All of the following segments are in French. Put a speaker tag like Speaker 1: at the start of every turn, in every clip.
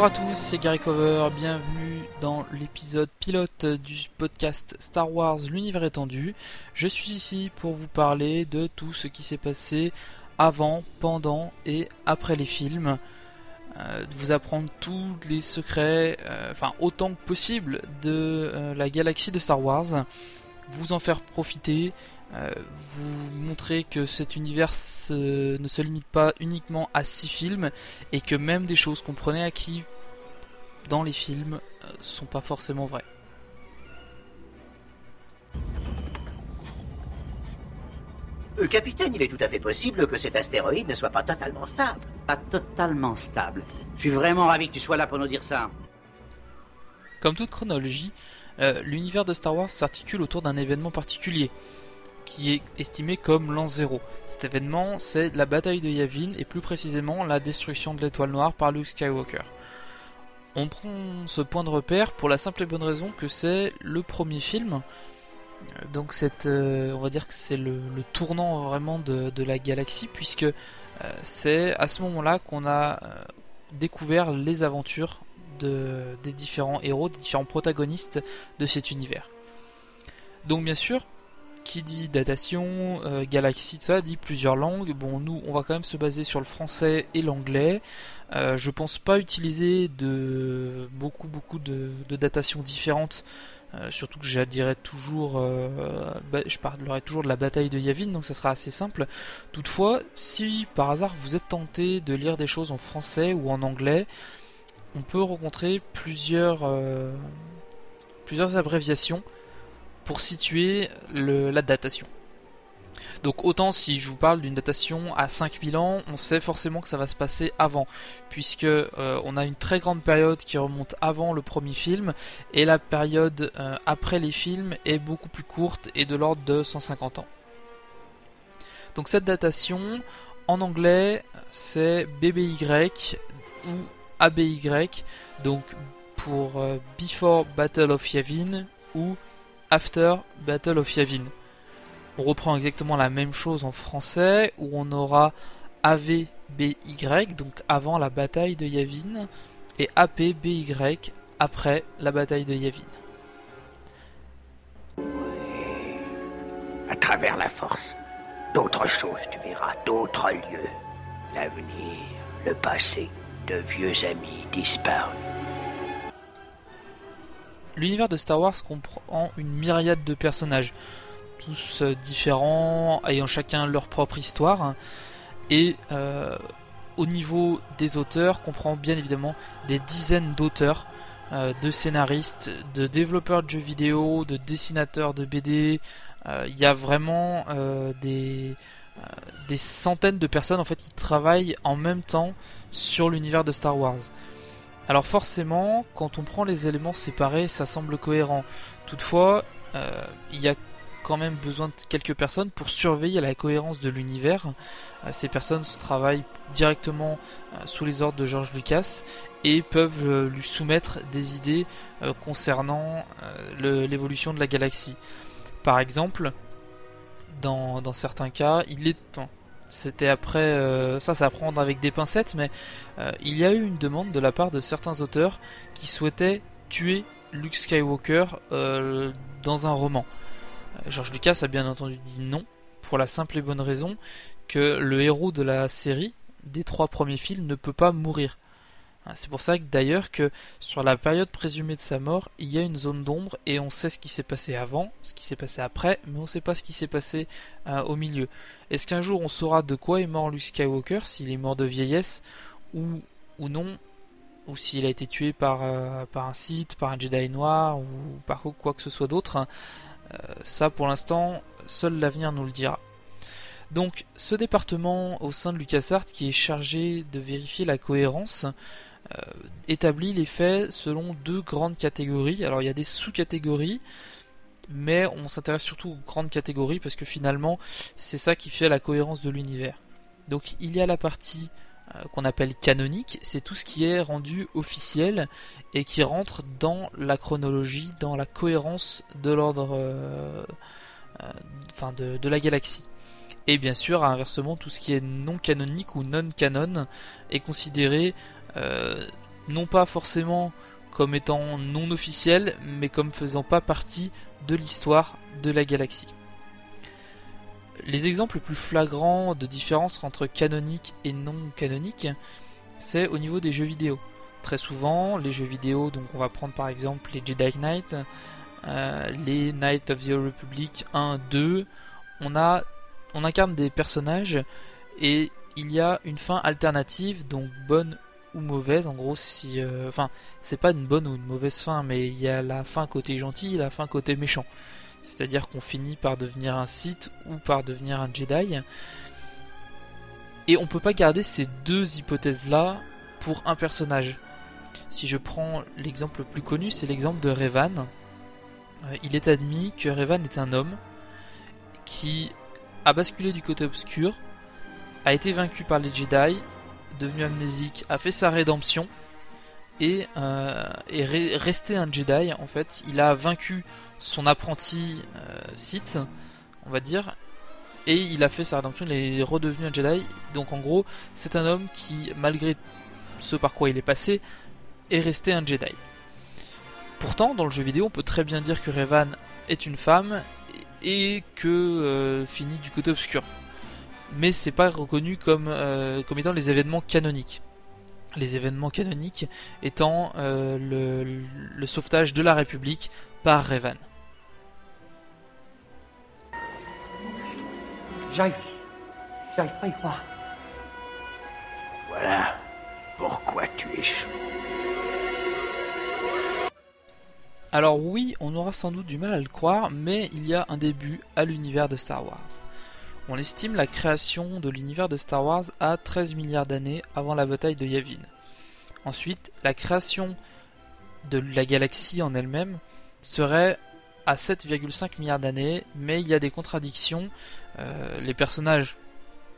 Speaker 1: Bonjour à tous, c'est Gary Cover, bienvenue dans l'épisode pilote du podcast Star Wars l'univers étendu. Je suis ici pour vous parler de tout ce qui s'est passé avant, pendant et après les films. Euh, de vous apprendre tous les secrets, euh, enfin autant que possible, de euh, la galaxie de Star Wars. Vous en faire profiter, vous montrer que cet univers ne se limite pas uniquement à six films et que même des choses qu'on prenait acquis dans les films sont pas forcément vraies.
Speaker 2: Euh, capitaine, il est tout à fait possible que cet astéroïde ne soit pas totalement stable.
Speaker 3: Pas totalement stable. Je suis vraiment ravi que tu sois là pour nous dire ça.
Speaker 1: Comme toute chronologie, euh, l'univers de Star Wars s'articule autour d'un événement particulier, qui est estimé comme l'an zéro. Cet événement, c'est la bataille de Yavin, et plus précisément la destruction de l'étoile noire par Luke Skywalker. On prend ce point de repère pour la simple et bonne raison que c'est le premier film donc euh, on va dire que c'est le, tournant vraiment de, la galaxie puisque euh, c'est à ce moment-là qu'on a euh, découvert les aventures des différents héros, des différents protagonistes de cet univers. Donc bien sûr, qui dit datation, galaxie, tout ça, dit plusieurs langues. Bon, nous, on va quand même se baser sur le français et l'anglais. je pense pas utiliser de beaucoup beaucoup de, datations différentes euh, surtout que je toujours, euh, bah, je parlerai toujours de la bataille de Yavin, donc ça sera assez simple. Toutefois, si par hasard vous êtes tenté de lire des choses en français ou en anglais, on peut rencontrer plusieurs, euh, plusieurs abréviations pour situer la datation. Donc autant si je vous parle d'une datation à 5000 ans, on sait forcément que ça va se passer avant, puisque euh, on a une très grande période qui remonte avant le premier film, et la période euh, après les films est beaucoup plus courte et de l'ordre de 150 ans. Donc cette datation, en anglais, c'est BBY ou ABY, donc pour euh, Before Battle of Yavin ou After Battle of Yavin. On reprend exactement la même chose en français où on aura AVBY, donc avant la bataille de Yavin, et APBY après la bataille de Yavin.
Speaker 2: À travers la force, d'autres choses tu verras, d'autres lieux. L'avenir, le passé, de vieux amis disparus.
Speaker 1: L'univers de Star Wars comprend une myriade de personnages tous euh, différents, ayant chacun leur propre histoire. Et euh, au niveau des auteurs, comprend bien évidemment des dizaines d'auteurs, euh, de scénaristes, de développeurs de jeux vidéo, de dessinateurs de BD. Il y a vraiment des, des centaines de personnes en fait qui travaillent en même temps sur l'univers de Star Wars. Alors forcément, quand on prend les éléments séparés, ça semble cohérent. Toutefois, il y a quand même besoin de quelques personnes pour surveiller la cohérence de l'univers. Euh, ces personnes travaillent directement euh, sous les ordres de George Lucas et peuvent euh, lui soumettre des idées concernant l'évolution de la galaxie. Par exemple, dans, certains cas, il est c'était après ça ça à prendre avec des pincettes mais il y a eu une demande de la part de certains auteurs qui souhaitaient tuer Luke Skywalker dans un roman George Lucas a bien entendu dit non, pour la simple et bonne raison que le héros de la série, des trois premiers films, ne peut pas mourir. Hein, c'est pour ça que d'ailleurs que sur la période présumée de sa mort, il y a une zone d'ombre et on sait ce qui s'est passé avant, ce qui s'est passé après, mais on ne sait pas ce qui s'est passé euh, au milieu. Est-ce qu'un jour on saura de quoi est mort Luke Skywalker, s'il est mort de vieillesse ou, ou non, ou s'il a été tué par, euh, par un Sith, par un Jedi noir ou par quoi que ce soit d'autre hein. Euh, ça, pour l'instant, seul l'avenir nous le dira. Donc, ce département au sein de LucasArts qui est chargé de vérifier la cohérence établit les faits selon deux grandes catégories. Alors, il y a des sous-catégories, mais on s'intéresse surtout aux grandes catégories parce que finalement, c'est ça qui fait la cohérence de l'univers. Donc, il y a la partie euh, qu'on appelle canonique, c'est tout ce qui est rendu officiel et qui rentre dans la chronologie, dans la cohérence de l'ordre, euh, euh, enfin de, la galaxie. Et bien sûr, inversement, tout ce qui est non canonique ou non canon est considéré non pas forcément comme étant non officiels, mais comme faisant pas partie de l'histoire de la galaxie. Les exemples les plus flagrants de différence entre canonique et non canonique, c'est au niveau des jeux vidéo. Très souvent, les jeux vidéo, donc on va prendre par exemple les Jedi Knight, euh, les Knights of the Republic 1, 2, on, on incarne des personnages et il y a une fin alternative, donc bonne ou mauvaise. En gros, si, euh, enfin, c'est pas une bonne ou une mauvaise fin, mais il y a la fin côté gentil et la fin côté méchant. C'est-à-dire qu'on finit par devenir un Sith ou par devenir un Jedi. Et on peut pas garder ces deux hypothèses-là pour un personnage. Si je prends l'exemple le plus connu, c'est l'exemple de Revan. Euh, il est admis que Revan est un homme qui a basculé du côté obscur, a été vaincu par les Jedi, devenu amnésique, a fait sa rédemption et euh, est resté un Jedi. En fait, il a vaincu son apprenti euh, Sith, on va dire, et il a fait sa rédemption. Il est redevenu un Jedi. Donc en gros, c'est un homme qui, malgré ce par quoi il est passé, est resté un Jedi. Pourtant, dans le jeu vidéo, on peut très bien dire que Revan est une femme et que euh, finit du côté obscur. Mais c'est pas reconnu comme, euh, comme étant les événements canoniques. Les événements canoniques étant euh, le, le, sauvetage de la République par Revan.
Speaker 2: J'arrive. J'arrive pas à y croire. Voilà pourquoi tu es chaud.
Speaker 1: Alors oui, on aura sans doute du mal à le croire, mais il y a un début à l'univers de Star Wars. On estime la création de l'univers de Star Wars à 13 milliards d'années avant la bataille de Yavin. Ensuite, la création de la galaxie en elle-même serait à 7,5 milliards d'années, mais il y a des contradictions. Euh, les personnages,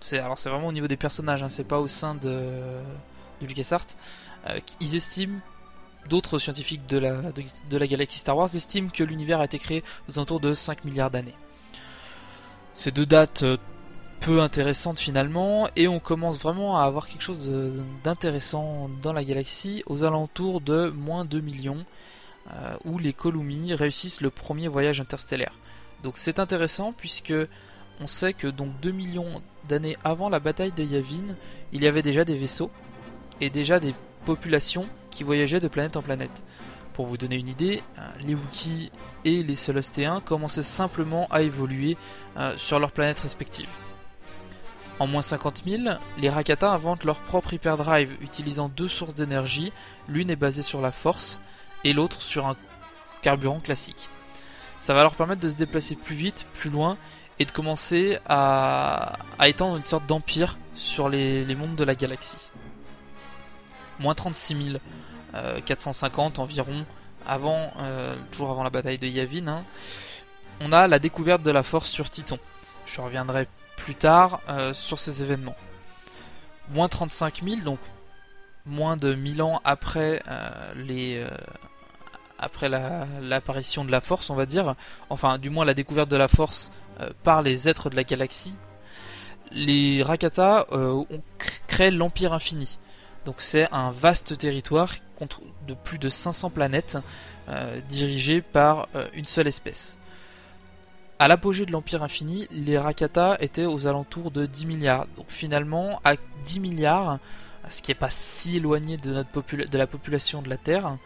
Speaker 1: c'est alors c'est vraiment au niveau des personnages, hein, c'est pas au sein de, de LucasArts. Euh, ils estiment d'autres scientifiques de la, de, la galaxie Star Wars estiment que l'univers a été créé aux alentours de 5 milliards d'années. Ces deux dates euh, peu intéressantes finalement, et on commence vraiment à avoir quelque chose d'intéressant dans la galaxie aux alentours de moins 2 millions, euh, où les Columi réussissent le premier voyage interstellaire. Donc c'est intéressant puisque on sait que donc 2 millions d'années avant la bataille de Yavin, il y avait déjà des vaisseaux et déjà des populations qui voyageaient de planète en planète. Pour vous donner une idée, euh, les Wookiees et les Celestéens commençaient simplement à évoluer euh, sur leurs planètes respectives. En moins 50 000, les Rakata inventent leur propre hyperdrive utilisant deux sources d'énergie, l'une est basée sur la force et l'autre sur un carburant classique. Ça va leur permettre de se déplacer plus vite, plus loin et de commencer à, étendre une sorte d'empire sur les mondes de la galaxie moins 36 450 euh, environ, avant, euh, toujours avant la bataille de Yavin. Hein. On a la découverte de la force sur Titon. Je reviendrai plus tard euh, sur ces événements. Moins 35 000, donc moins de 1000 ans après les après l'apparition de la force, on va dire, enfin du moins la découverte de la force par les êtres de la galaxie, les Rakata ont créé l'Empire Infini. Donc c'est un vaste territoire de plus de 500 planètes euh, dirigé par euh, une seule espèce. À l'apogée de l'Empire infini, les Rakata étaient aux alentours de 10 milliards. Donc finalement, à 10 milliards, ce qui n'est pas si éloigné de, la population de la Terre,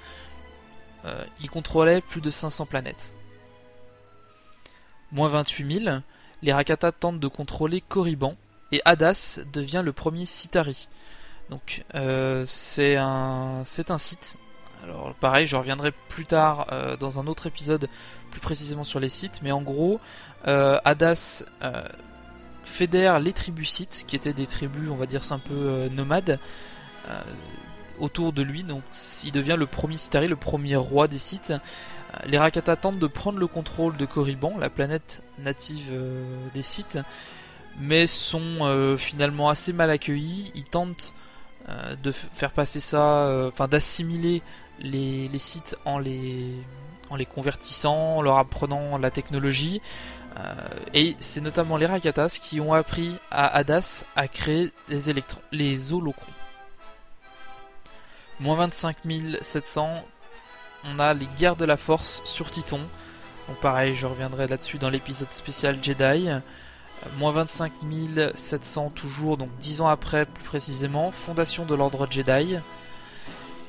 Speaker 1: euh, ils contrôlaient plus de 500 planètes. Moins 28 000, les Rakata tentent de contrôler Korriban, et Hadas devient le premier Citari. Donc euh, c'est un un site. Alors pareil, je reviendrai plus tard euh, dans un autre épisode plus précisément sur les sites, mais en gros, euh, Hadas fédère les tribus sites, qui étaient des tribus, on va dire, un peu nomades, autour de lui. Donc il devient le premier Citari, le premier roi des sites. Les Rakata tentent de prendre le contrôle de Korriban, la planète native des sites, mais sont finalement assez mal accueillis. Ils tentent euh, de faire passer ça, euh, enfin d'assimiler les, sites en les, convertissant, en leur apprenant la technologie. Euh, et c'est notamment les Rakatas qui ont appris à Hadas à créer les électrons, les holocrons. Moins 25 700, on a les guerres de la force sur Titon. Donc pareil, je reviendrai là-dessus dans l'épisode spécial Jedi. Moins 25 700 toujours, donc 10 ans après plus précisément, fondation de l'ordre Jedi.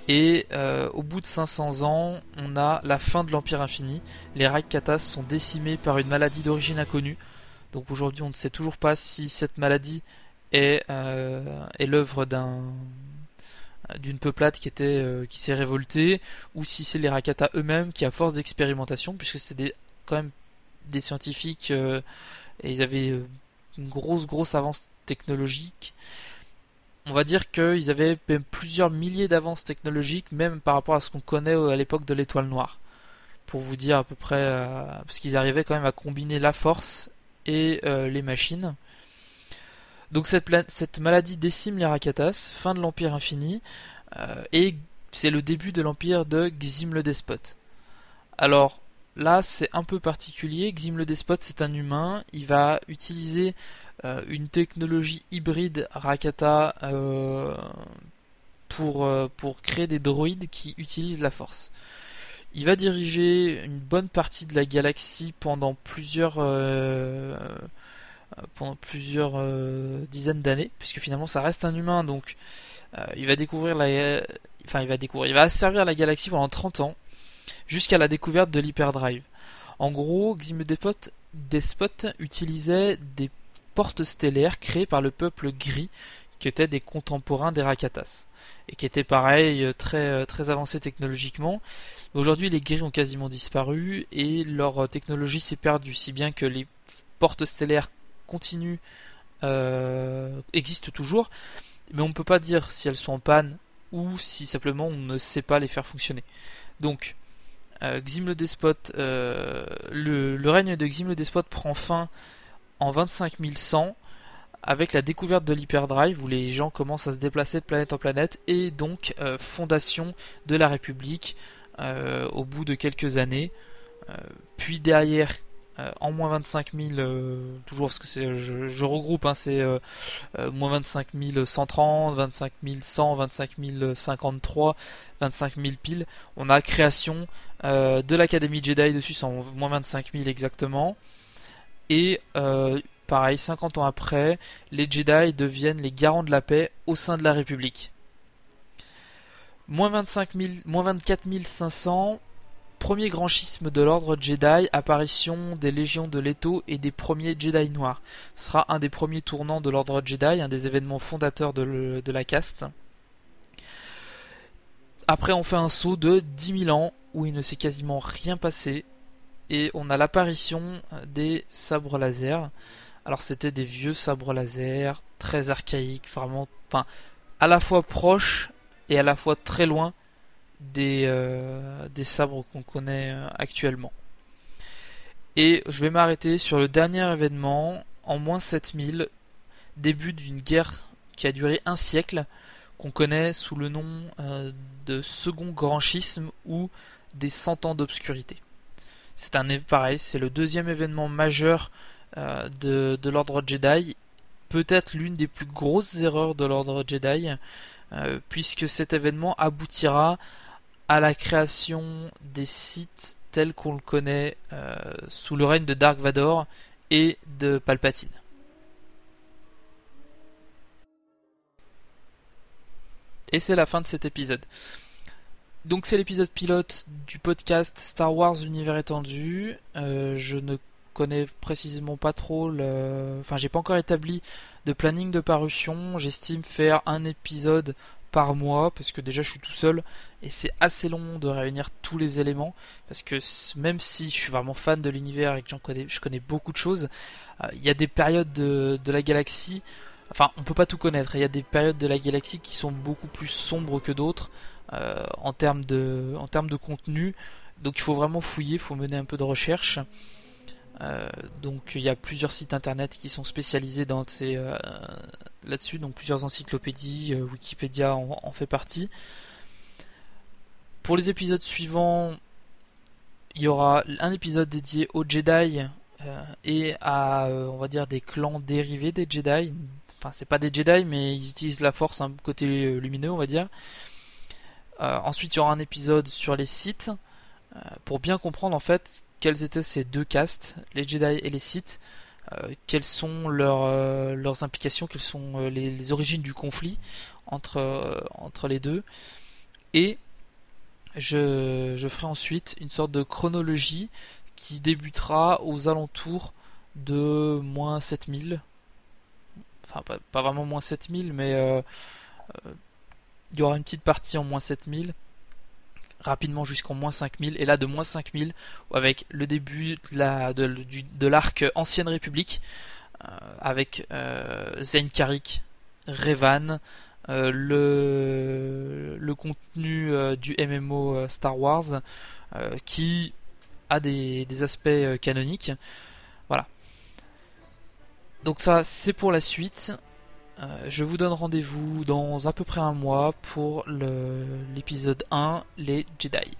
Speaker 1: Et euh, au bout de 500 ans, on a la fin de l'Empire Infini. Les Rakkatas sont décimés par une maladie d'origine inconnue. Donc aujourd'hui, on ne sait toujours pas si cette maladie est, euh, est l'œuvre d'un d'une peuplade qui était euh, qui s'est révoltée ou si c'est les Rakata eux-mêmes qui à force d'expérimentation puisque c'est des quand même des scientifiques et ils avaient une grosse grosse avance technologique on va dire qu'ils avaient même plusieurs milliers d'avances technologiques, même par rapport à ce qu'on connaît à l'époque de l'étoile noire. Pour vous dire à peu près, euh, parce qu'ils arrivaient quand même à combiner la force et euh, les machines. Donc cette, maladie décime les Rakatas, fin de l'Empire infini, euh, et c'est le début de l'Empire de Xim le Despote. Alors là c'est un peu particulier, Xim le Despote c'est un humain, il va utiliser euh, une technologie hybride Rakata euh, pour, euh, pour créer des droïdes qui utilisent la force. Il va diriger une bonne partie de la galaxie pendant plusieurs pendant plusieurs dizaines d'années, puisque finalement ça reste un humain, donc il va découvrir la, enfin il va découvrir, il va servir la galaxie pendant 30 ans, jusqu'à la découverte de l'hyperdrive. En gros, Xime Despot utilisait des portes stellaires créées par le peuple gris, qui étaient des contemporains des Rakatas, et qui étaient pareil euh, très, euh, très avancés technologiquement. Aujourd'hui, les gris ont quasiment disparu et leur euh, technologie s'est perdue, si bien que les portes stellaires continuent, existent toujours, mais on ne peut pas dire si elles sont en panne ou si simplement on ne sait pas les faire fonctionner. Donc, Xim le Despote, le, le, règne de Xim le Despote prend fin en 25100 avec la découverte de l'hyperdrive où les gens commencent à se déplacer de planète en planète et donc euh, fondation de la République euh, au bout de quelques années. Euh, puis derrière, en moins 25 000, toujours parce que je, regroupe, hein, c'est moins 25 130, 25 100, 25 053, 25 000 piles. On a création de l'Académie Jedi dessus, c'est en moins 25 000 exactement. Et euh, pareil, 50 ans après, les Jedi deviennent les garants de la paix au sein de la République. Moins, 25 moins 24 500, premier grand schisme de l'ordre Jedi, apparition des légions de Leto et des premiers Jedi noirs. Ce sera un des premiers tournants de l'ordre Jedi, un des événements fondateurs de, de la caste. Après, on fait un saut de 10 000 ans où il ne s'est quasiment rien passé et on a l'apparition des sabres laser. Alors c'était des vieux sabres laser, très archaïques, vraiment, enfin, à la fois proches et à la fois très loin des, euh, des sabres qu'on connaît euh, actuellement. Et je vais m'arrêter sur le dernier événement, en moins 7000, début d'une guerre qui a duré un siècle, qu'on connaît sous le nom euh, de Second Grand Schisme ou des Cent Ans d'Obscurité. C'est un pareil, c'est le deuxième événement majeur euh, de, l'ordre Jedi, peut-être l'une des plus grosses erreurs de l'ordre Jedi, euh, puisque cet événement aboutira à la création des sites tels qu'on le connaît euh, sous le règne de Dark Vador et de Palpatine. Et c'est la fin de cet épisode. Donc c'est l'épisode pilote du podcast Star Wars Univers étendu. Euh, je ne connais précisément pas trop le... Enfin j'ai pas encore établi de planning de parution. J'estime faire un épisode par mois parce que déjà je suis tout seul et c'est assez long de réunir tous les éléments parce que même si je suis vraiment fan de l'univers et que j'en connais, je connais beaucoup de choses, euh, il y a des périodes de, de la galaxie Enfin, on peut pas tout connaître. Il y a des périodes de la galaxie qui sont beaucoup plus sombres que d'autres. Euh, en termes de en termes de contenu. Donc il faut vraiment fouiller, il faut mener un peu de recherche. Euh, donc il y a plusieurs sites internet qui sont spécialisés dans ces euh, là-dessus, donc plusieurs encyclopédies, Wikipédia en, fait partie. Pour les épisodes suivants, il y aura un épisode dédié aux Jedi et à on va dire des clans dérivés des Jedi. Enfin c'est pas des Jedi mais ils utilisent la Force un côté lumineux on va dire. Ensuite, il y aura un épisode sur les sites pour bien comprendre en fait quels étaient ces deux castes, les Jedi et les Sith, quelles sont leurs, leurs implications, quelles sont les, origines du conflit entre, entre les deux. Et je, je ferai ensuite une sorte de chronologie qui débutera aux alentours de moins 7000. Enfin, pas, vraiment moins 7000, mais euh, euh, il y aura une petite partie en moins 7000 rapidement jusqu'en moins 5000 et là de moins 5000 avec le début de la de, l'arc ancienne république euh, avec Karik, Revan, le, le contenu du MMO Star Wars qui a des, aspects euh, canoniques. Voilà. Donc ça, c'est pour la suite. Euh, je vous donne rendez-vous dans à peu près un mois pour l'épisode 1, les Jedi.